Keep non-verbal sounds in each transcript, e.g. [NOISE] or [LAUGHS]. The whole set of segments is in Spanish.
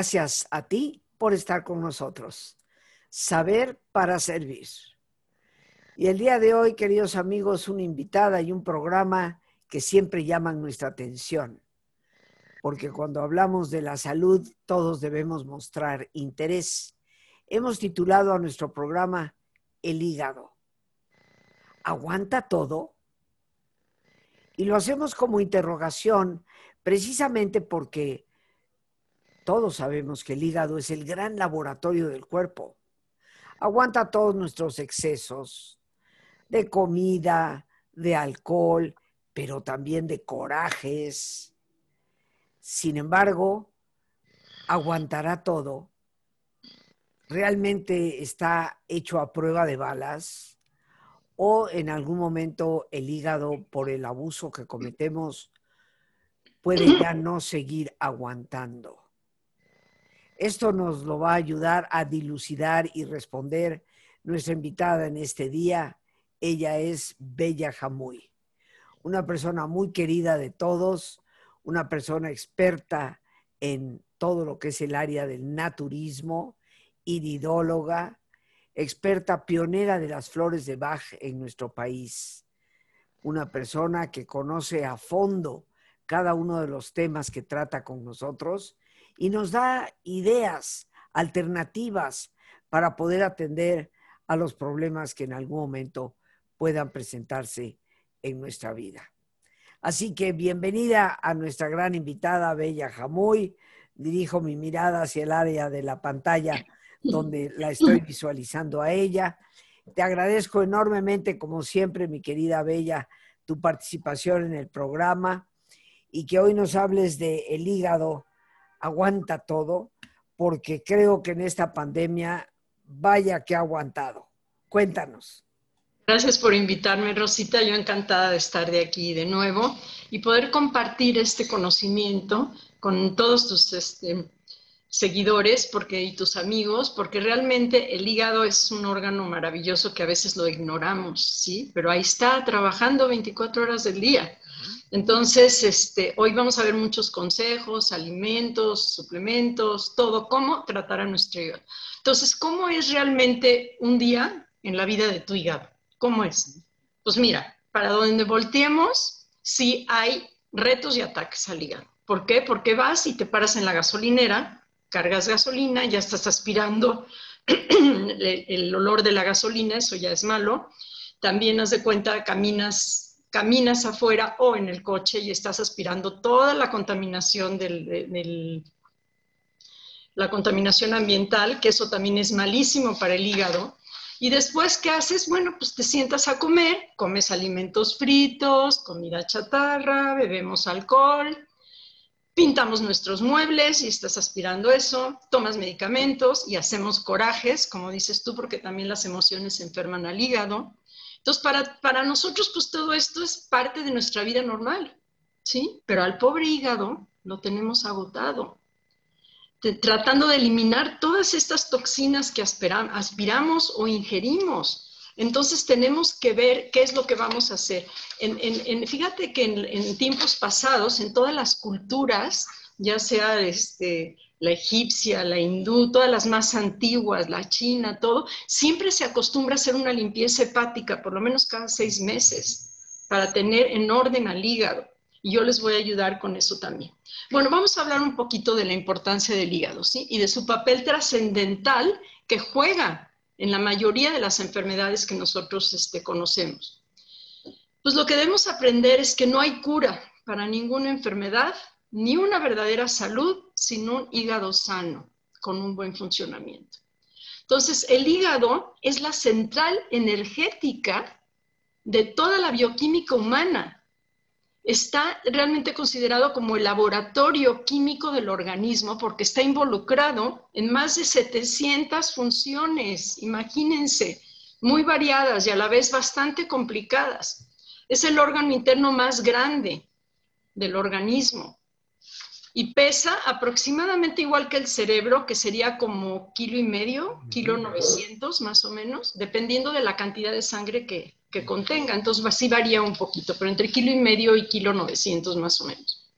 Gracias a ti por estar con nosotros. Saber para servir. Y el día de hoy, queridos amigos, una invitada y un programa que siempre llaman nuestra atención. Porque cuando hablamos de la salud, todos debemos mostrar interés. Hemos titulado a nuestro programa El hígado. ¿Aguanta todo? Y lo hacemos como interrogación precisamente porque todos sabemos que el hígado es el gran laboratorio del cuerpo. Aguanta todos nuestros excesos de comida, de alcohol, pero también de corajes. Sin embargo, aguantará todo. ¿Realmente está hecho a prueba de balas? ¿O en algún momento el hígado, por el abuso que cometemos, puede ya no seguir aguantando? Esto nos lo va a ayudar a dilucidar y responder nuestra invitada en este día. Ella es Bella Jamuy, una persona muy querida de todos, una persona experta en todo lo que es el área del naturismo, iridóloga, experta pionera de las flores de Bach en nuestro país, una persona que conoce a fondo cada uno de los temas que trata con nosotros y nos da ideas alternativas para poder atender a los problemas que en algún momento puedan presentarse en nuestra vida. Así que bienvenida a nuestra gran invitada, Bella Jamuy. Dirijo mi mirada hacia el área de la pantalla donde la estoy visualizando a ella. Te agradezco enormemente, como siempre, mi querida Bella, tu participación en el programa y que hoy nos hables de el hígado aguanta todo, porque creo que en esta pandemia, vaya que ha aguantado. Cuéntanos. Gracias por invitarme, Rosita. Yo encantada de estar de aquí de nuevo y poder compartir este conocimiento con todos tus este, seguidores porque, y tus amigos, porque realmente el hígado es un órgano maravilloso que a veces lo ignoramos, ¿sí? Pero ahí está trabajando 24 horas del día. Entonces, este, hoy vamos a ver muchos consejos, alimentos, suplementos, todo, cómo tratar a nuestro hígado. Entonces, ¿cómo es realmente un día en la vida de tu hígado? ¿Cómo es? Pues mira, para donde volteemos, sí hay retos y ataques al hígado. ¿Por qué? Porque vas y te paras en la gasolinera, cargas gasolina, ya estás aspirando [CLEARS THROAT] el, el olor de la gasolina, eso ya es malo. También haz de cuenta, caminas caminas afuera o en el coche y estás aspirando toda la contaminación del, la contaminación ambiental, que eso también es malísimo para el hígado. Y después, ¿qué haces? Bueno, pues te sientas a comer, comes alimentos fritos, comida chatarra, bebemos alcohol, pintamos nuestros muebles y estás aspirando eso, tomas medicamentos y hacemos corajes, como dices tú, porque también las emociones enferman al hígado. Entonces, para, para nosotros, pues todo esto es parte de nuestra vida normal, ¿sí? Pero al pobre hígado lo tenemos agotado, tratando de eliminar todas estas toxinas que aspiramos o ingerimos. Entonces tenemos que ver qué es lo que vamos a hacer. En, fíjate que en, tiempos pasados, en todas las culturas, ya sea este, la egipcia, la hindú, todas las más antiguas, la china, todo, siempre se acostumbra a hacer una limpieza hepática por lo menos cada seis meses para tener en orden al hígado. Y yo les voy a ayudar con eso también. Bueno, vamos a hablar un poquito de la importancia del hígado, ¿sí? Y de su papel trascendental que juega en la mayoría de las enfermedades que nosotros este, conocemos. Pues lo que debemos aprender es que no hay cura para ninguna enfermedad ni una verdadera salud sin un hígado sano, con un buen funcionamiento. Entonces, el hígado es la central energética de toda la bioquímica humana. Está realmente considerado como el laboratorio químico del organismo porque está involucrado en más de 700 funciones, imagínense, muy variadas y a la vez bastante complicadas. Es el órgano interno más grande del organismo y pesa aproximadamente igual que el cerebro, que sería como kilo y medio, kilo 900 más o menos, dependiendo de la cantidad de sangre que, que contenga. Entonces así varía un poquito, pero entre kilo y medio y kilo 900 más o menos.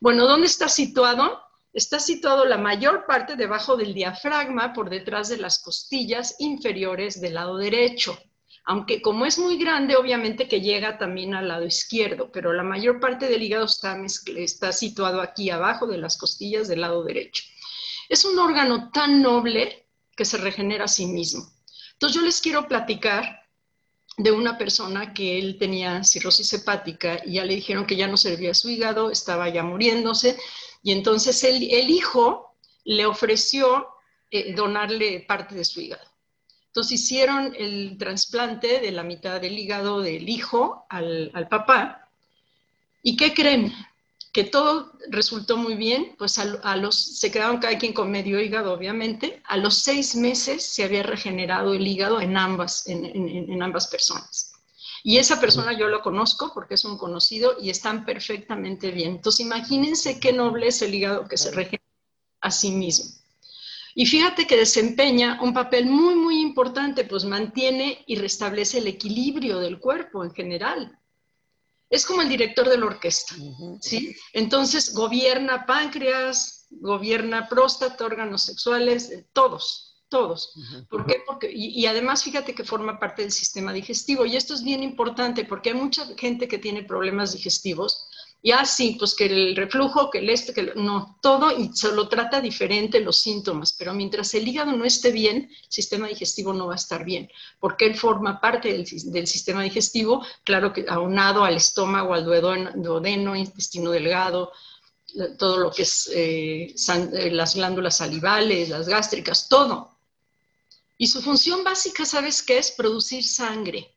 Bueno, ¿dónde está situado? está situado la mayor parte debajo del diafragma por detrás de las costillas inferiores del lado derecho. Aunque como es muy grande, obviamente que llega también al lado izquierdo, pero la mayor parte del hígado está, está situado aquí abajo de las costillas del lado derecho. Es un órgano tan noble que se regenera a sí mismo. Entonces yo les quiero platicar de una persona que él tenía cirrosis hepática y ya le dijeron que ya no servía su hígado, estaba ya muriéndose, y entonces el, hijo le ofreció eh, donarle parte de su hígado. Entonces hicieron el trasplante de la mitad del hígado del hijo al, al papá. ¿Y qué creen? que todo resultó muy bien, pues a, los, se quedaron cada quien con medio hígado, obviamente. A los seis meses se había regenerado el hígado en ambas, en, en ambas personas. Y esa persona yo lo conozco porque es un conocido y están perfectamente bien. Entonces imagínense qué noble es el hígado que se regenera a sí mismo. Y fíjate que desempeña un papel muy, muy importante, pues mantiene y restablece el equilibrio del cuerpo en general es como el director de la orquesta, ¿sí? Entonces gobierna páncreas, gobierna próstata, órganos sexuales, eh, todos, todos. ¿Por qué? Porque, y, además fíjate que forma parte del sistema digestivo. Y esto es bien importante porque hay mucha gente que tiene problemas digestivos y así, pues que el reflujo, que el este, que no, todo y solo trata diferente los síntomas, pero mientras el hígado no esté bien, el sistema digestivo no va a estar bien, porque él forma parte del, sistema digestivo, claro que aunado al estómago, al duodeno, intestino delgado, todo lo que es eh, eh, las glándulas salivales, las gástricas, todo. Y su función básica, ¿sabes qué es? Producir sangre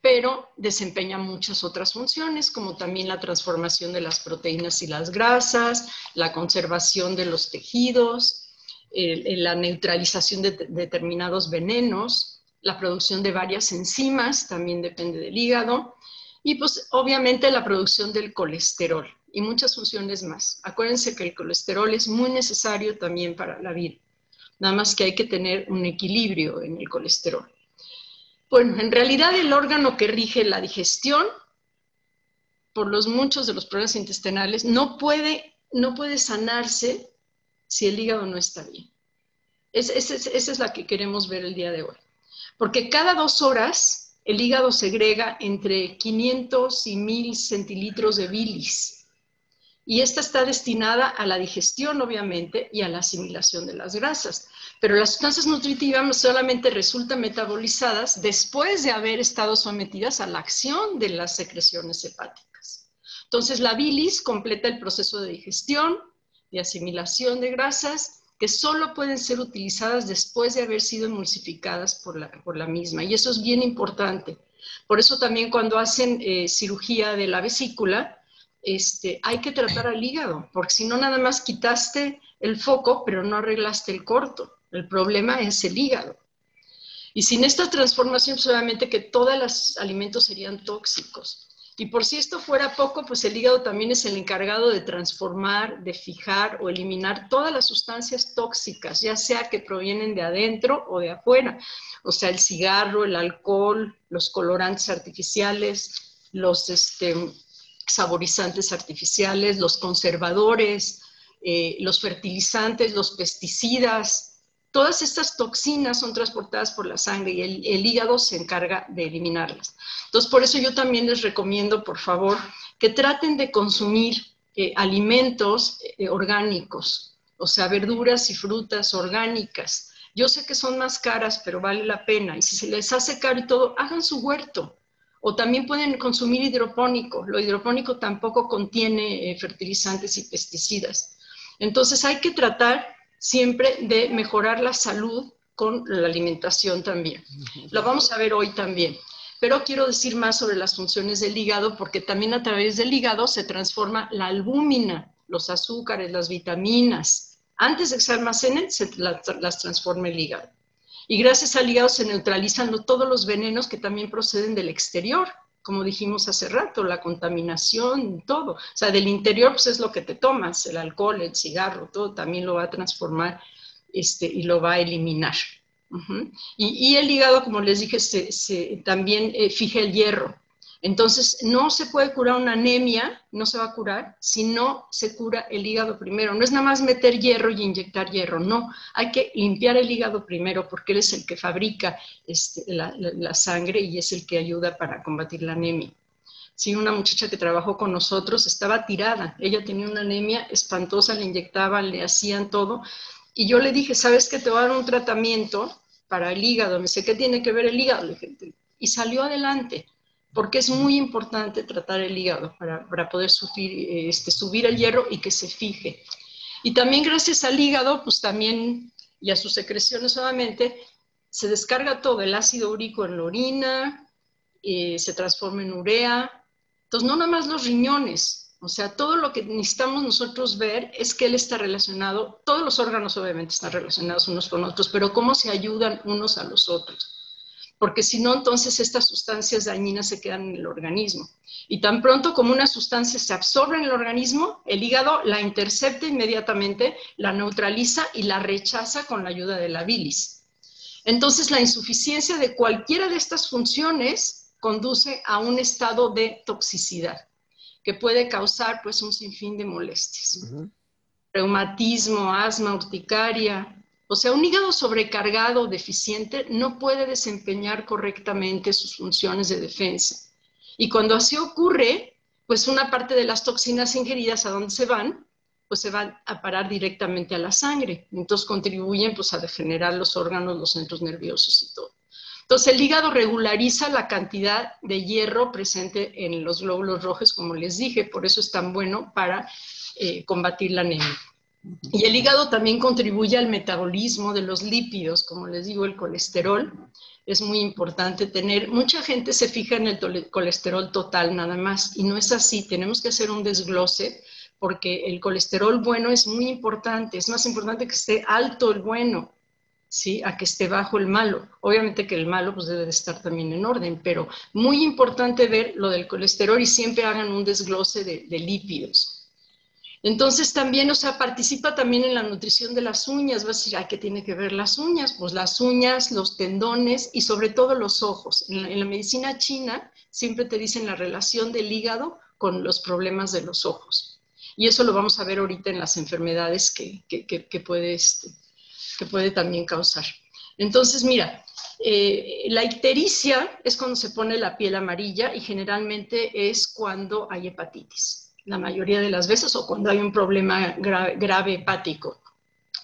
pero desempeña muchas otras funciones, como también la transformación de las proteínas y las grasas, la conservación de los tejidos, la neutralización de determinados venenos, la producción de varias enzimas, también depende del hígado, y pues obviamente la producción del colesterol y muchas funciones más. Acuérdense que el colesterol es muy necesario también para la vida, nada más que hay que tener un equilibrio en el colesterol. Bueno, en realidad el órgano que rige la digestión, por los muchos de los problemas intestinales, no puede, no puede sanarse si el hígado no está bien. esa es la que queremos ver el día de hoy. Porque cada dos horas el hígado segrega entre 500 y 1000 centilitros de bilis. Y esta está destinada a la digestión, obviamente, y a la asimilación de las grasas pero las sustancias nutritivas solamente resultan metabolizadas después de haber estado sometidas a la acción de las secreciones hepáticas. Entonces, la bilis completa el proceso de digestión, de asimilación de grasas, que solo pueden ser utilizadas después de haber sido emulsificadas por la, por la misma. Y eso es bien importante. Por eso también cuando hacen eh, cirugía de la vesícula, este, hay que tratar al hígado, porque si no nada más quitaste el foco, pero no arreglaste el corto. El problema es el hígado. Y sin esta transformación, solamente que todos los alimentos serían tóxicos. Y por si esto fuera poco, pues el hígado también es el encargado de transformar, de fijar o eliminar todas las sustancias tóxicas, ya sea que provienen de adentro o de afuera. O sea, el cigarro, el alcohol, los colorantes artificiales, los este, saborizantes artificiales, los conservadores, eh, los fertilizantes, los pesticidas, Todas estas toxinas son transportadas por la sangre y el, hígado se encarga de eliminarlas. Entonces, por eso yo también les recomiendo, por favor, que traten de consumir eh, alimentos eh, orgánicos, o sea, verduras y frutas orgánicas. Yo sé que son más caras, pero vale la pena. Y si se les hace caro y todo, hagan su huerto. O también pueden consumir hidropónico. Lo hidropónico tampoco contiene eh, fertilizantes y pesticidas. Entonces hay que tratar siempre de mejorar la salud con la alimentación también. Lo vamos a ver hoy también. Pero quiero decir más sobre las funciones del hígado porque también a través del hígado se transforma la albúmina, los azúcares, las vitaminas. Antes de que se almacenen, se las transforma el hígado. Y gracias al hígado se neutralizan todos los venenos que también proceden del exterior, como dijimos hace rato, la contaminación, todo. O sea, del interior pues es lo que te tomas, el alcohol, el cigarro, todo también lo va a transformar este, y lo va a eliminar. y, el hígado, como les dije, se, también eh, fija el hierro. Entonces, no se puede curar una anemia, no se va a curar si no se cura el hígado primero. No es nada más meter hierro y inyectar hierro, no. Hay que limpiar el hígado primero porque él es el que fabrica este, la, sangre y es el que ayuda para combatir la anemia. Si una muchacha que trabajó con nosotros estaba tirada, ella tenía una anemia espantosa, le inyectaban, le hacían todo. Y yo le dije, ¿sabes que te voy a dar un tratamiento para el hígado? Me dice, ¿qué tiene que ver el hígado? Y salió adelante porque es muy importante tratar el hígado para, poder subir, este, subir el hierro y que se fije. Y también gracias al hígado, pues también, y a sus secreciones solamente, se descarga todo el ácido úrico en la orina, eh, se transforma en urea. Entonces, no nada más los riñones, o sea, todo lo que necesitamos nosotros ver es que él está relacionado, todos los órganos obviamente están relacionados unos con otros, pero cómo se ayudan unos a los otros porque si no, entonces estas sustancias dañinas se quedan en el organismo. Y tan pronto como una sustancia se absorbe en el organismo, el hígado la intercepta inmediatamente, la neutraliza y la rechaza con la ayuda de la bilis. Entonces, la insuficiencia de cualquiera de estas funciones conduce a un estado de toxicidad que puede causar pues un sinfín de molestias. Reumatismo, asma, urticaria, o sea, un hígado sobrecargado o deficiente no puede desempeñar correctamente sus funciones de defensa. Y cuando así ocurre, pues una parte de las toxinas ingeridas a dónde se van, pues se van a parar directamente a la sangre. Entonces contribuyen pues a degenerar los órganos, los centros nerviosos y todo. Entonces el hígado regulariza la cantidad de hierro presente en los glóbulos rojos, como les dije, por eso es tan bueno para eh, combatir la anemia. Y el hígado también contribuye al metabolismo de los lípidos, como les digo, el colesterol. Es muy importante tener, mucha gente se fija en el colesterol total nada más y no es así, tenemos que hacer un desglose porque el colesterol bueno es muy importante, es más importante que esté alto el bueno, ¿sí? A que esté bajo el malo. Obviamente que el malo pues debe de estar también en orden, pero muy importante ver lo del colesterol y siempre hagan un desglose de, de lípidos. Entonces también, o sea, participa también en la nutrición de las uñas. Vas a decir, ¿a qué tiene que ver las uñas? Pues las uñas, los tendones y sobre todo los ojos. En la, medicina china siempre te dicen la relación del hígado con los problemas de los ojos. Y eso lo vamos a ver ahorita en las enfermedades que, que, puede, este, que puede también causar. Entonces, mira, eh, la ictericia es cuando se pone la piel amarilla y generalmente es cuando hay hepatitis la mayoría de las veces, o cuando hay un problema grave, hepático,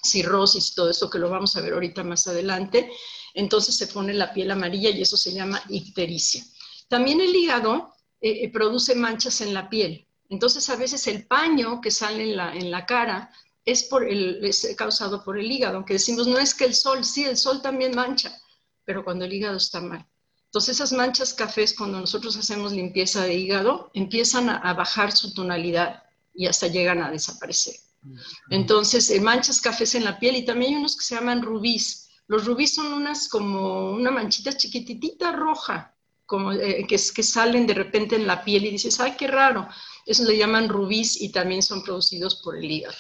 cirrosis, todo esto que lo vamos a ver ahorita más adelante, entonces se pone la piel amarilla y eso se llama ictericia. También el hígado eh, eh, produce manchas en la piel. Entonces a veces el paño que sale en la, en la cara es, por el, es causado por el hígado, aunque decimos no es que el sol, sí, el sol también mancha, pero cuando el hígado está mal. Entonces esas manchas cafés, cuando nosotros hacemos limpieza de hígado, empiezan a, bajar su tonalidad y hasta llegan a desaparecer. Entonces, eh, manchas cafés en la piel y también hay unos que se llaman rubíes. Los rubíes son unas como una manchita chiquititita roja, como eh, que, que salen de repente en la piel y dices, ay, qué raro. Eso le llaman rubíes y también son producidos por el hígado.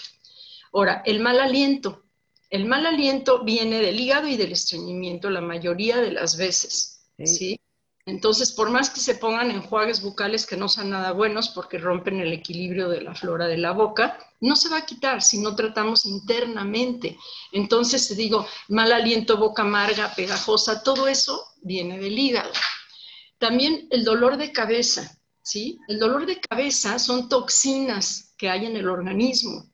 Ahora, el mal aliento. El mal aliento viene del hígado y del estreñimiento la mayoría de las veces. ¿Sí? Entonces, por más que se pongan enjuagues bucales que no sean nada buenos porque rompen el equilibrio de la flora de la boca, no se va a quitar si no tratamos internamente. Entonces, te digo, mal aliento, boca amarga, pegajosa, todo eso viene del hígado. También el dolor de cabeza, ¿sí? El dolor de cabeza son toxinas que hay en el organismo.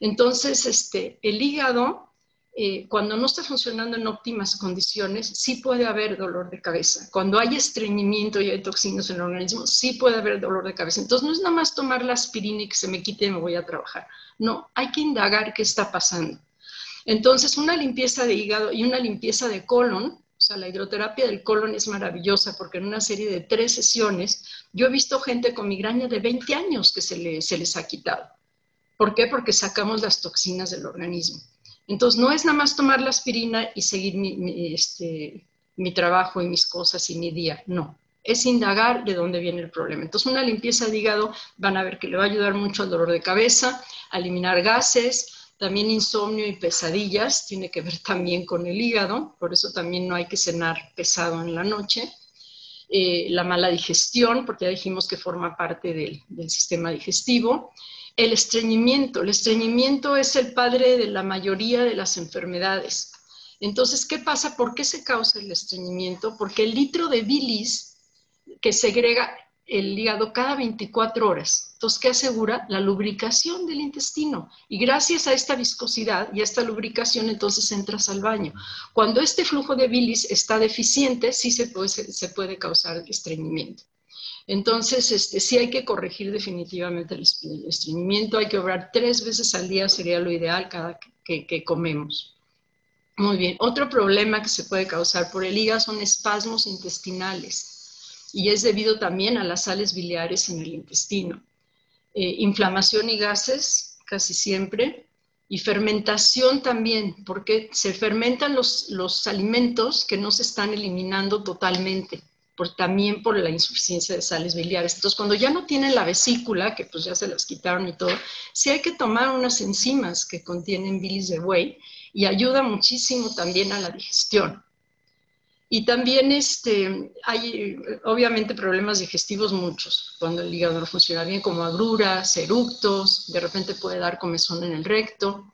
Entonces, este, el hígado eh, cuando no está funcionando en óptimas condiciones, sí puede haber dolor de cabeza. Cuando hay estreñimiento y hay toxinas en el organismo, sí puede haber dolor de cabeza. Entonces, no es nada más tomar la aspirina y que se me quite y me voy a trabajar. No, hay que indagar qué está pasando. Entonces, una limpieza de hígado y una limpieza de colon, o sea, la hidroterapia del colon es maravillosa porque en una serie de tres sesiones, yo he visto gente con migraña de 20 años que se, se les ha quitado. ¿Por qué? Porque sacamos las toxinas del organismo. Entonces, no es nada más tomar la aspirina y seguir este, mi, trabajo y mis cosas y mi día, no. Es indagar de dónde viene el problema. Entonces, una limpieza de hígado van a ver que le va a ayudar mucho al dolor de cabeza, a eliminar gases, también insomnio y pesadillas, tiene que ver [LAUGHS] también con el hígado, por eso también no hay que cenar pesado en la noche. eh, la mala digestión, porque ya dijimos que forma parte del, del sistema digestivo, el estreñimiento. El estreñimiento es el padre de la mayoría de las enfermedades. Entonces, ¿qué pasa? ¿Por qué se causa el estreñimiento? Porque el litro de bilis que segrega el hígado cada 24 horas. Entonces, ¿qué asegura? La lubricación del intestino. Y gracias a esta viscosidad y a esta lubricación, entonces entras al baño. Cuando este flujo de bilis está deficiente, sí se puede, se puede causar estreñimiento. Entonces, este, sí hay que corregir definitivamente el estreñimiento, hay que obrar tres veces al día, sería lo ideal cada que, comemos. Muy bien, otro problema que se puede causar por el hígado son espasmos intestinales y es debido también a las sales biliares en el intestino. Eh, inflamación y gases, casi siempre, y fermentación también, porque se fermentan los, los alimentos que no se están eliminando totalmente también por la insuficiencia de sales biliares. Entonces, cuando ya no tienen la vesícula, que pues ya se las quitaron y todo, sí hay que tomar unas enzimas que contienen bilis de buey y ayuda muchísimo también a la digestión. Y también este, hay obviamente problemas digestivos muchos, cuando el hígado no funciona bien, como agruras, eructos, de repente puede dar comezón en el recto.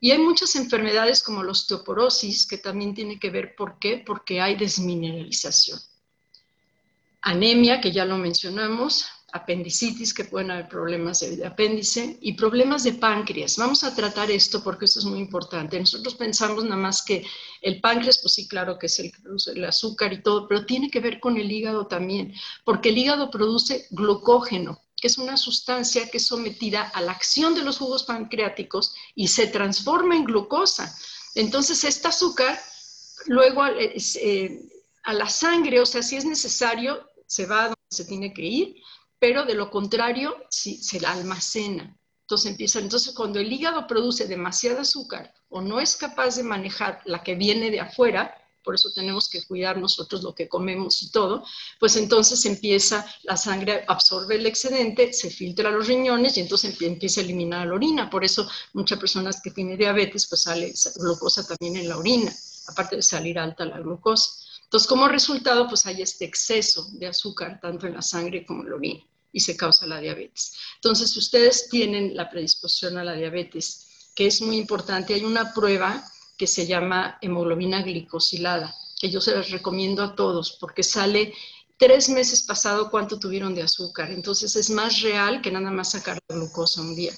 Y hay muchas enfermedades como la osteoporosis, que también tiene que ver, ¿por qué? Porque hay desmineralización anemia, que ya lo mencionamos, apendicitis, que pueden haber problemas de apéndice, y problemas de páncreas. Vamos a tratar esto porque esto es muy importante. Nosotros pensamos nada más que el páncreas, pues sí, claro que es el el azúcar y todo, pero tiene que ver con el hígado también, porque el hígado produce glucógeno, que es una sustancia que es sometida a la acción de los jugos pancreáticos y se transforma en glucosa. Entonces, este azúcar luego eh, eh, a la sangre, o sea, si es necesario, se va a donde se tiene que ir, pero de lo contrario, sí, se la almacena. Entonces empieza, entonces cuando el hígado produce demasiado azúcar o no es capaz de manejar la que viene de afuera, por eso tenemos que cuidar nosotros lo que comemos y todo, pues entonces empieza la sangre absorbe el excedente, se filtra a los riñones y entonces empieza a eliminar la orina. Por eso muchas personas que tienen diabetes, pues sale glucosa también en la orina, aparte de salir alta la glucosa. Entonces, como resultado, pues hay este exceso de azúcar, tanto en la sangre como en la orina, y se causa la diabetes. Entonces, si ustedes tienen la predisposición a la diabetes, que es muy importante, hay una prueba que se llama hemoglobina glicosilada, que yo se las recomiendo a todos, porque sale tres meses pasado cuánto tuvieron de azúcar. Entonces, es más real que nada más sacar la glucosa un día.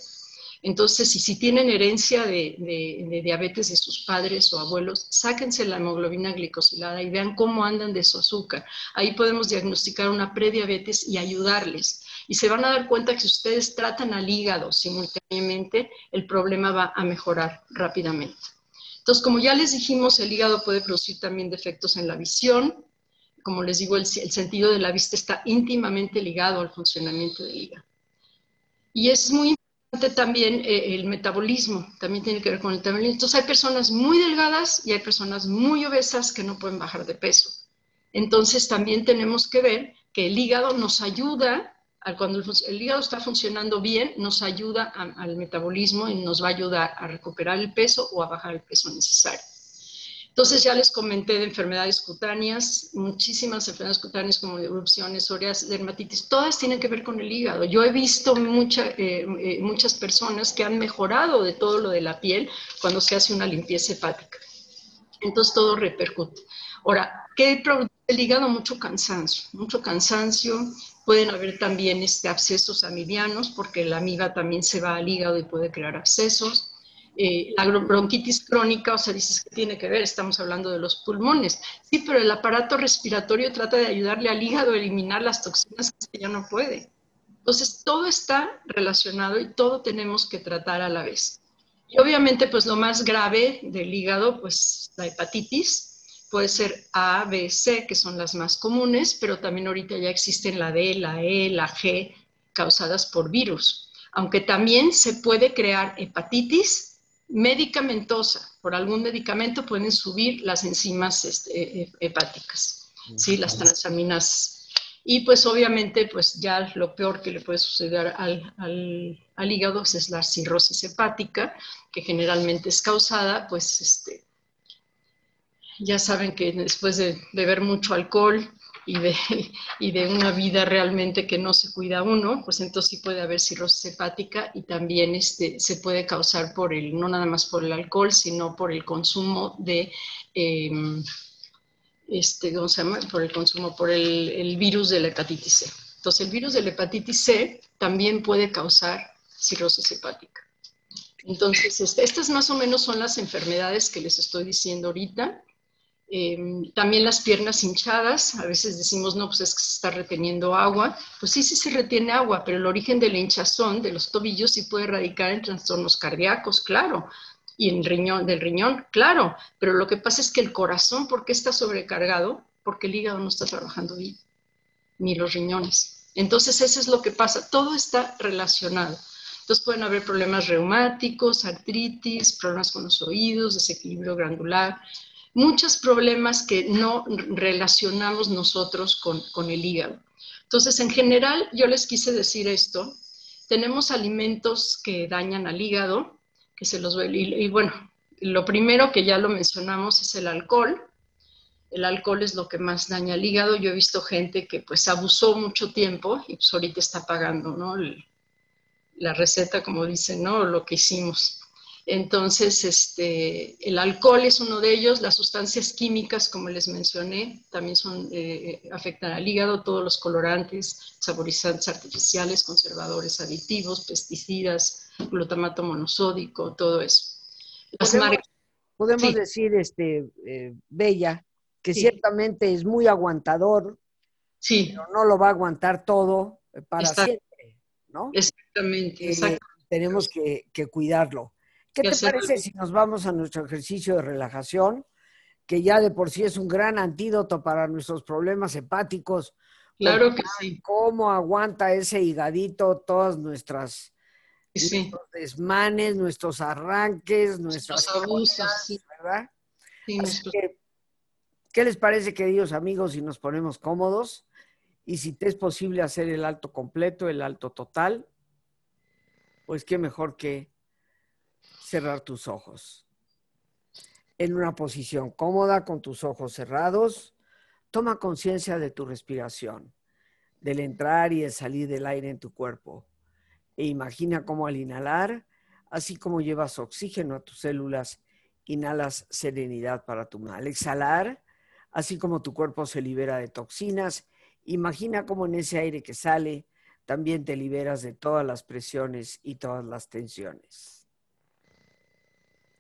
Entonces, si, tienen herencia de, diabetes de sus padres o abuelos, sáquense la hemoglobina glicosilada y vean cómo andan de su azúcar. Ahí podemos diagnosticar una prediabetes y ayudarles. Y se van a dar cuenta que si ustedes tratan al hígado simultáneamente, el problema va a mejorar rápidamente. Entonces, como ya les dijimos, el hígado puede producir también defectos en la visión. Como les digo, el, el sentido de la vista está íntimamente ligado al funcionamiento del hígado. Y es muy también eh, el metabolismo, también tiene que ver con el metabolismo. Entonces hay personas muy delgadas y hay personas muy obesas que no pueden bajar de peso. Entonces también tenemos que ver que el hígado nos ayuda, cuando el, hígado está funcionando bien, nos ayuda al metabolismo y nos va a ayudar a recuperar el peso o a bajar el peso necesario. Entonces ya les comenté de enfermedades cutáneas, muchísimas enfermedades cutáneas como erupciones, psoriasis, dermatitis, todas tienen que ver con el hígado. Yo he visto mucha, eh, eh, muchas personas que han mejorado de todo lo de la piel cuando se hace una limpieza hepática. Entonces todo repercute. Ahora, ¿qué produce el hígado? Mucho cansancio, mucho cansancio. Pueden haber también este, abscesos amibianos porque la amiga también se va al hígado y puede crear abscesos eh, la bronquitis crónica, o sea, dices que tiene que ver, estamos hablando de los pulmones. Sí, pero el aparato respiratorio trata de ayudarle al hígado a eliminar las toxinas que ya no puede. Entonces, todo está relacionado y todo tenemos que tratar a la vez. Y obviamente, pues lo más grave del hígado, pues la hepatitis, puede ser A, B, C, que son las más comunes, pero también ahorita ya existen la D, la E, la G, causadas por virus. Aunque también se puede crear hepatitis medicamentosa, por algún medicamento pueden subir las enzimas este, eh, hepáticas, ¿sí? las transaminas. Y pues obviamente, pues ya lo peor que le puede suceder al, al, hígado es la cirrosis hepática, que generalmente es causada, pues este, ya saben que después de beber mucho alcohol [LAUGHS] y de, una vida realmente que no se cuida uno, pues entonces sí puede haber cirrosis hepática y también este, se puede causar por el, no nada más por el alcohol, sino por el consumo de, em, este, ¿cómo se llama? Por el consumo, por el, el virus de la hepatitis C. Entonces el virus de la hepatitis C también puede causar cirrosis hepática. Entonces, este, estas más o menos son las enfermedades que les estoy diciendo ahorita. Em, también las piernas hinchadas, a veces decimos, no, pues es que se está reteniendo agua. Pues sí, sí se retiene agua, pero el origen de la hinchazón de los tobillos sí puede radicar en trastornos cardíacos, claro, y en riñón, del riñón, claro, pero lo que pasa es que el corazón, ¿por qué está sobrecargado? Porque el hígado no está trabajando bien, ni los riñones. Entonces, eso es lo que pasa, todo está relacionado. Entonces pueden haber problemas reumáticos, artritis, problemas con los oídos, desequilibrio glandular, muchos problemas que no relacionamos nosotros con, el hígado. Entonces, en general, yo les quise decir esto. Tenemos alimentos que dañan al hígado, que se los y, y bueno, lo primero que ya lo mencionamos es el alcohol. El alcohol es lo que más daña al hígado. Yo he visto gente que pues abusó mucho tiempo y pues ahorita está pagando, ¿no? la receta, como dicen, ¿no? Lo que hicimos. Entonces, este, el alcohol es uno de ellos, las sustancias químicas, como les mencioné, también son, eh, afectan al hígado, todos los colorantes, saborizantes artificiales, conservadores aditivos, pesticidas, glutamato monosódico, todo eso. podemos, decir, este, eh, Bella, que ciertamente es muy aguantador, sí. pero no lo va a aguantar todo eh, para siempre, ¿no? Exactamente, Tenemos que, que cuidarlo. ¿Qué te parece si nos vamos a nuestro ejercicio de relajación, que ya de por sí es un gran antídoto para nuestros problemas hepáticos? Claro que sí. ¿Cómo aguanta ese higadito todas nuestras desmanes, nuestros arranques, nuestros abusos, ¿verdad? ¿Qué les parece, queridos amigos, si nos ponemos cómodos? Y si te es posible hacer el alto completo, el alto total, pues qué mejor que cerrar tus ojos. En una posición cómoda con tus ojos cerrados, toma conciencia de tu respiración, del entrar y el salir del aire en tu cuerpo. E imagina cómo al inhalar, así como llevas oxígeno a tus células, inhalas serenidad para tu mal. Al exhalar, así como tu cuerpo se libera de toxinas, imagina cómo en ese aire que sale, también te liberas de todas las presiones y todas las tensiones.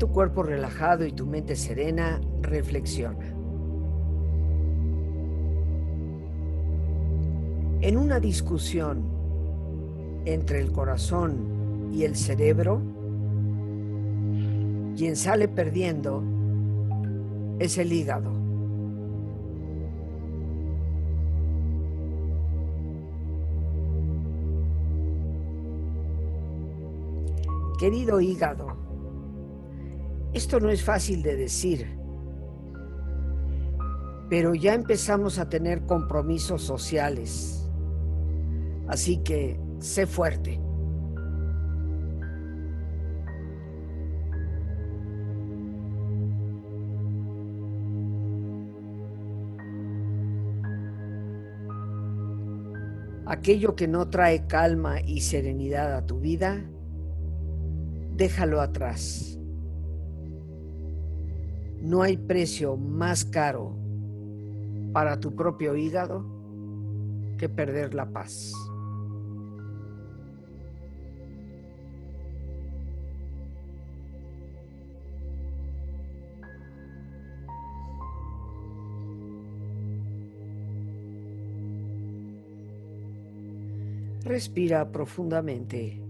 Tu cuerpo relajado y tu mente serena, reflexiona. En una discusión entre el corazón y el cerebro, quien sale perdiendo es el hígado. Querido hígado, esto no es fácil de decir, pero ya empezamos a tener compromisos sociales. Así que sé fuerte. Aquello que no trae calma y serenidad a tu vida, déjalo atrás. No hay precio más caro para tu propio hígado que perder la paz. Respira profundamente.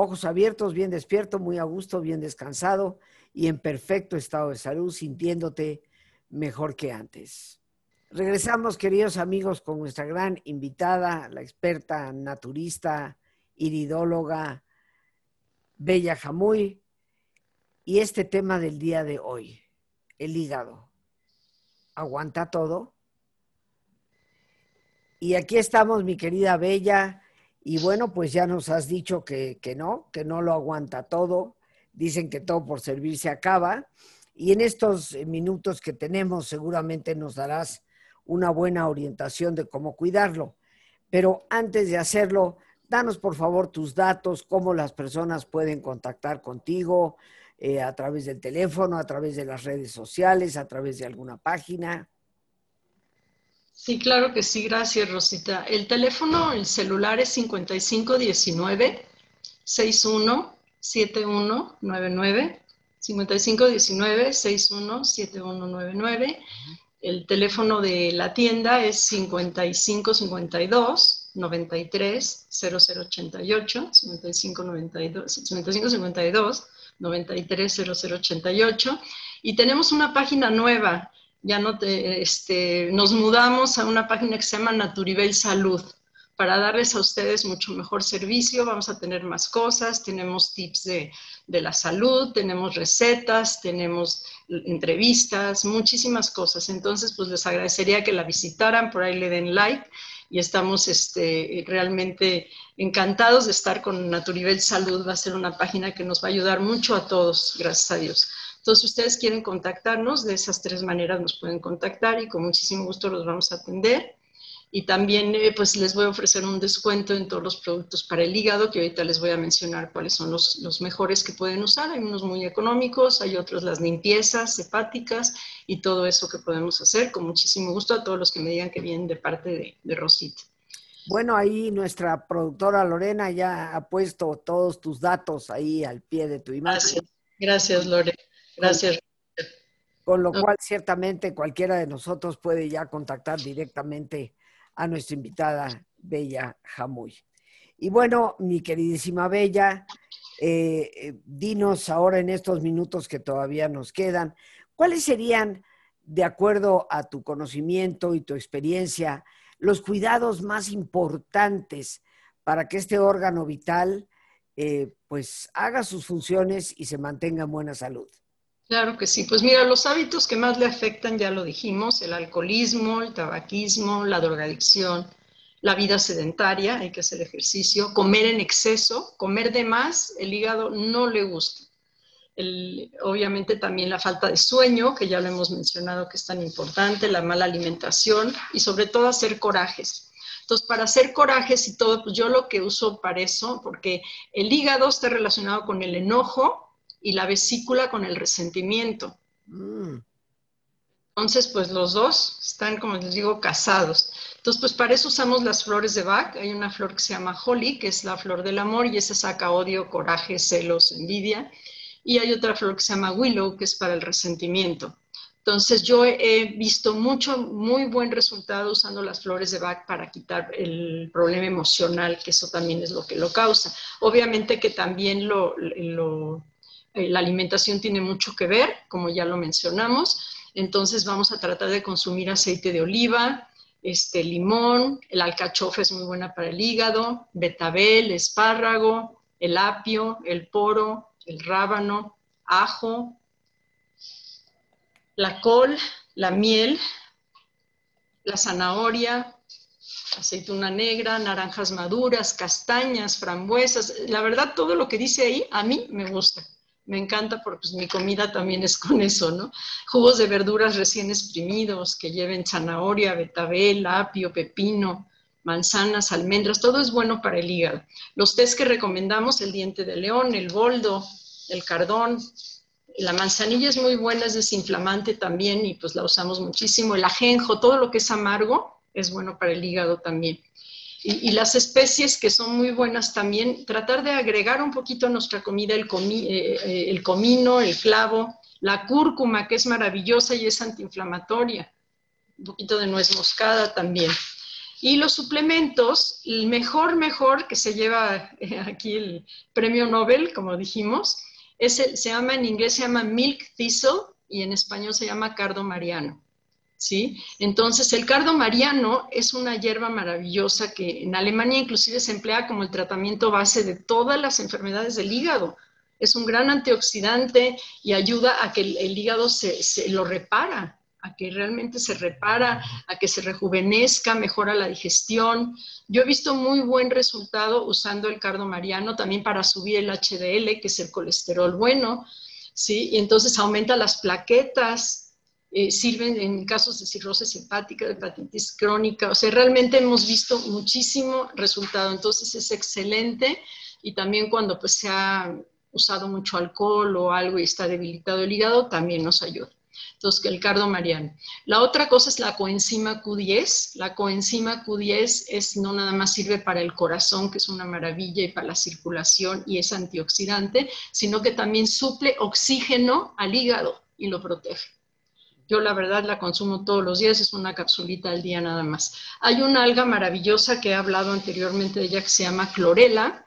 Ojos abiertos, bien despierto, muy a gusto, bien descansado y en perfecto estado de salud, sintiéndote mejor que antes. Regresamos, queridos amigos, con nuestra gran invitada, la experta naturista, iridóloga, Bella Jamuy, y este tema del día de hoy, el hígado. ¿Aguanta todo? Y aquí estamos, mi querida Bella, y bueno, pues ya nos has dicho que, que no, que no lo aguanta todo. Dicen que todo por servir se acaba. Y en estos minutos que tenemos seguramente nos darás una buena orientación de cómo cuidarlo. Pero antes de hacerlo, danos por favor tus datos, cómo las personas pueden contactar contigo, eh, a través del teléfono, a través de las redes sociales, a través de alguna página. Sí, claro que sí, gracias Rosita. El teléfono, el celular es 5519 617199 5519 617199. El teléfono de la tienda es 5552 93 0088 5592 5552 930088 y tenemos una página nueva, ya no te, este, nos mudamos a una página que se llama Naturibel Salud para darles a ustedes mucho mejor servicio, vamos a tener más cosas, tenemos tips de, de la salud, tenemos recetas, tenemos entrevistas, muchísimas cosas. Entonces, pues les agradecería que la visitaran, por ahí le den like y estamos este, realmente encantados de estar con Naturivel Salud. Va a ser una página que nos va a ayudar mucho a todos, gracias a Dios. Entonces, ustedes quieren contactarnos, de esas tres maneras nos pueden contactar y con muchísimo gusto los vamos a atender. Y también eh, pues les voy a ofrecer un descuento en todos los productos para el hígado, que ahorita les voy a mencionar cuáles son los, los mejores que pueden usar. Hay unos muy económicos, hay otros las limpiezas hepáticas y todo eso que podemos hacer. Con muchísimo gusto a todos los que me digan que vienen de parte de, de Rosita. Bueno, ahí nuestra productora Lorena ya ha puesto todos tus datos ahí al pie de tu imagen. Gracias, gracias Lorena. Gracias. Con lo cual, ciertamente cualquiera de nosotros puede ya contactar directamente a nuestra invitada Bella Jamuy. Y bueno, mi queridísima Bella, eh, eh, dinos ahora en estos minutos que todavía nos quedan, ¿cuáles serían, de acuerdo a tu conocimiento y tu experiencia, los cuidados más importantes para que este órgano vital eh, pues haga sus funciones y se mantenga en buena salud? Claro que sí. Pues mira, los hábitos que más le afectan, ya lo dijimos, el alcoholismo, el tabaquismo, la drogadicción, la vida sedentaria, hay que hacer ejercicio, comer en exceso, comer de más, el hígado no le gusta. obviamente también la falta de sueño, que ya lo hemos mencionado que es tan importante, la mala alimentación y sobre todo hacer corajes. Entonces, para hacer corajes y todo, pues yo lo que uso para eso, porque el hígado está relacionado con el enojo, y la vesícula con el resentimiento. Mm. Entonces, pues los dos están, como les digo, casados. Entonces, pues para eso usamos las flores de Bach. Hay una flor que se llama Holly, que es la flor del amor, y esa saca odio, coraje, celos, envidia. Y hay otra flor que se llama Willow, que es para el resentimiento. Entonces, yo he visto mucho, muy buen resultado usando las flores de Bach para quitar el problema emocional, que eso también es lo que lo causa. Obviamente que también lo, lo eh, la alimentación tiene mucho que ver, como ya lo mencionamos. Entonces vamos a tratar de consumir aceite de oliva, este, limón, el alcachofa es muy buena para el hígado, betabel, espárrago, el apio, el poro, el rábano, ajo, la col, la miel, la zanahoria, aceituna negra, naranjas maduras, castañas, frambuesas. La verdad, todo lo que dice ahí a mí me gusta me encanta porque pues, mi comida también es con eso, ¿no? Jugos de verduras recién exprimidos que lleven zanahoria, betabel, apio, pepino, manzanas, almendras, todo es bueno para el hígado. Los tés que recomendamos, el diente de león, el boldo, el cardón, la manzanilla es muy buena, es desinflamante también y pues la usamos muchísimo. El ajenjo, todo lo que es amargo es bueno para el hígado también. Y, las especies que son muy buenas también, tratar de agregar un poquito a nuestra comida el, eh, eh, el comino, el clavo, la cúrcuma, que es maravillosa y es antiinflamatoria, un poquito de nuez moscada también. Y los suplementos, el mejor, mejor que se lleva eh, aquí el premio Nobel, como dijimos, es se llama en inglés se llama milk thistle y en español se llama cardo mariano. ¿Sí? Entonces, el cardo mariano es una hierba maravillosa que en Alemania inclusive se emplea como el tratamiento base de todas las enfermedades del hígado. Es un gran antioxidante y ayuda a que el, hígado se, lo repara, a que realmente se repara, a que se rejuvenezca, mejora la digestión. Yo he visto muy buen resultado usando el cardo mariano también para subir el HDL, que es el colesterol bueno, ¿sí? Y entonces aumenta las plaquetas, eh, sirven en casos de cirrosis hepática, de hepatitis crónica, o sea, realmente hemos visto muchísimo resultado, entonces es excelente y también cuando pues se ha usado mucho alcohol o algo y está debilitado el hígado, también nos ayuda. Entonces, el cardo mariano. La otra cosa es la coenzima Q10. La coenzima Q10 es, no nada más sirve para el corazón, que es una maravilla, y para la circulación y es antioxidante, sino que también suple oxígeno al hígado y lo protege. Yo la verdad la consumo todos los días, es una capsulita al día nada más. Hay una alga maravillosa que he hablado anteriormente de ella que se llama clorela.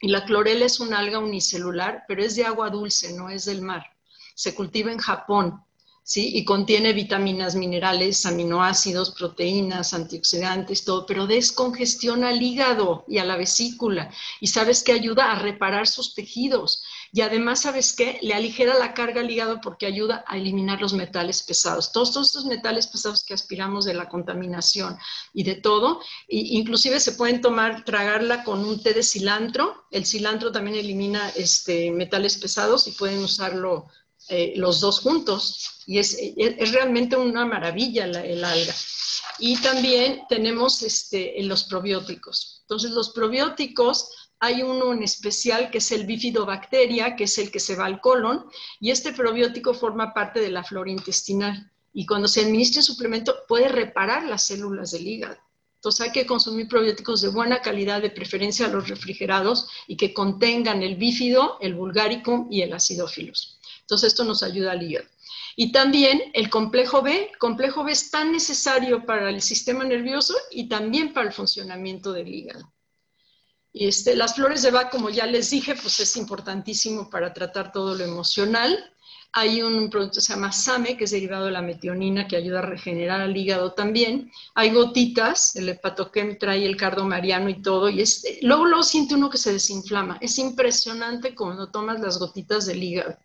Y la clorela es una alga unicelular, pero es de agua dulce, no es del mar. Se cultiva en Japón. ¿sí? Y contiene vitaminas, minerales, aminoácidos, proteínas, antioxidantes, todo, pero descongestiona al hígado y a la vesícula. Y sabes que ayuda a reparar sus tejidos. Y además, ¿sabes qué? Le aligera la carga al hígado porque ayuda a eliminar los metales pesados. Todos, estos metales pesados que aspiramos de la contaminación y de todo, inclusive se pueden tomar, tragarla con un té de cilantro. El cilantro también elimina este, metales pesados y pueden usarlo eh, los dos juntos. Y es, es, realmente una maravilla el alga. Y también tenemos este, los probióticos. Entonces, los probióticos hay uno en especial que es el bifidobacteria, que es el que se va al colon, y este probiótico forma parte de la flora intestinal. Y cuando se administra el suplemento puede reparar las células del hígado. Entonces hay que consumir probióticos de buena calidad, de preferencia los refrigerados, y que contengan el bífido, el vulgaricum y el acidófilos. Entonces esto nos ayuda al hígado. Y también el complejo B. El complejo B es tan necesario para el sistema nervioso y también para el funcionamiento del hígado. Este, las flores de Bach, como ya les dije, pues es importantísimo para tratar todo lo emocional. Hay un producto que se llama SAME, que es derivado de la metionina, que ayuda a regenerar al hígado también. Hay gotitas, el hepatoquem trae el cardo mariano y todo, y es, luego, luego siente uno que se desinflama. Es impresionante cuando tomas las gotitas del hígado.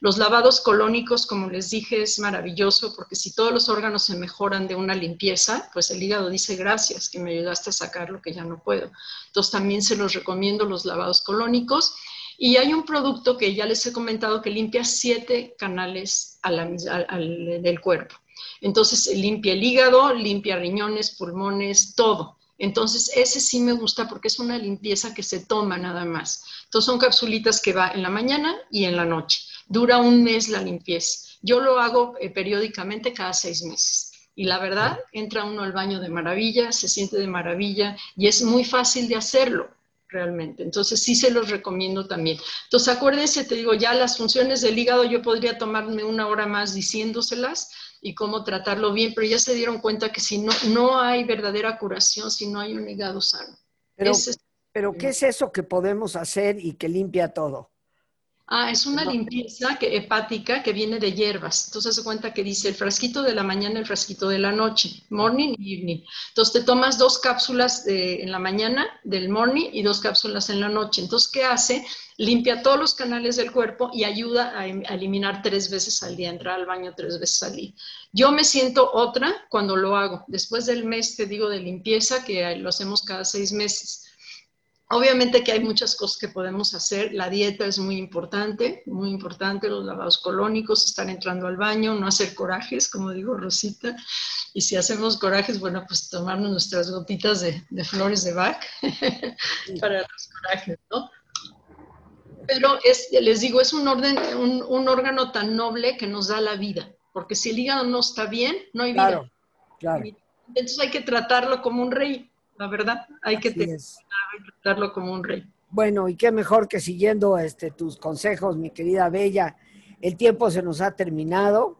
Los lavados colónicos, como les dije, es maravilloso porque si todos los órganos se mejoran de una limpieza, pues el hígado dice gracias que me ayudaste a sacar lo que ya no puedo. Entonces también se los recomiendo los lavados colónicos. Y hay un producto que ya les he comentado que limpia siete canales del cuerpo. Entonces limpia el hígado, limpia riñones, pulmones, todo. Entonces, ese sí me gusta porque es una limpieza que se toma nada más. Entonces, son capsulitas que va en la mañana y en la noche. Dura un mes la limpieza. Yo lo hago eh, periódicamente cada seis meses. Y la verdad, entra uno al baño de maravilla, se siente de maravilla y es muy fácil de hacerlo realmente. Entonces sí se los recomiendo también. Entonces acuérdense, te digo, ya las funciones del hígado yo podría tomarme una hora más diciéndoselas y cómo tratarlo bien, pero ya se dieron cuenta que si no, no hay verdadera curación si no hay un hígado sano. Pero, pero ¿qué es eso que podemos hacer y que limpia todo? Ah, es una limpieza que, hepática que viene de hierbas. Entonces se cuenta que dice el frasquito de la mañana, el frasquito de la noche, morning y evening. Entonces te tomas dos cápsulas en la mañana del morning y dos cápsulas en la noche. Entonces, ¿qué hace? Limpia todos los canales del cuerpo y ayuda a, eliminar tres veces al día, entrar al baño tres veces al día. Yo me siento otra cuando lo hago. Después del mes, te digo, de limpieza, que lo hacemos cada seis meses Obviamente que hay muchas cosas que podemos hacer. La dieta es muy importante, muy importante. Los lavados colónicos, estar entrando al baño, no hacer corajes, como digo Rosita. Y si hacemos corajes, bueno, pues tomarnos nuestras gotitas de, flores de Bach [LAUGHS] para los corajes, ¿no? Pero es, les digo, es un, orden, un, órgano tan noble que nos da la vida. Porque si el hígado no está bien, no hay vida. Claro, claro. Entonces hay que tratarlo como un rey la verdad. Hay que tratarlo como un rey. Bueno, y qué mejor que siguiendo este, tus consejos, mi querida Bella. El tiempo se nos ha terminado,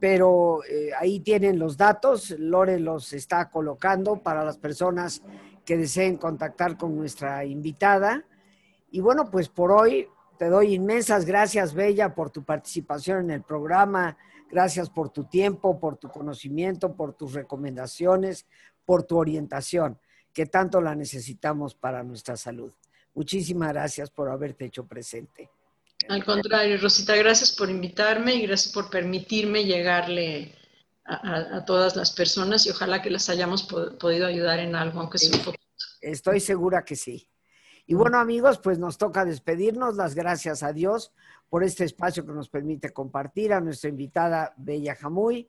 pero eh, ahí tienen los datos. Lore los está colocando para las personas que deseen contactar con nuestra invitada. Y bueno, pues por hoy te doy inmensas gracias, Bella, por tu participación en el programa. Gracias por tu tiempo, por tu conocimiento, por tus recomendaciones, por tu orientación, que tanto la necesitamos para nuestra salud. Muchísimas gracias por haberte hecho presente. Al contrario, Rosita, gracias por invitarme y gracias por permitirme llegarle a, todas las personas y ojalá que las hayamos podido ayudar en algo, aunque sea un poquito. Estoy segura que sí. Y bueno, amigos, pues nos toca despedirnos. Las gracias a Dios por este espacio que nos permite compartir, a nuestra invitada Bella Jamuy,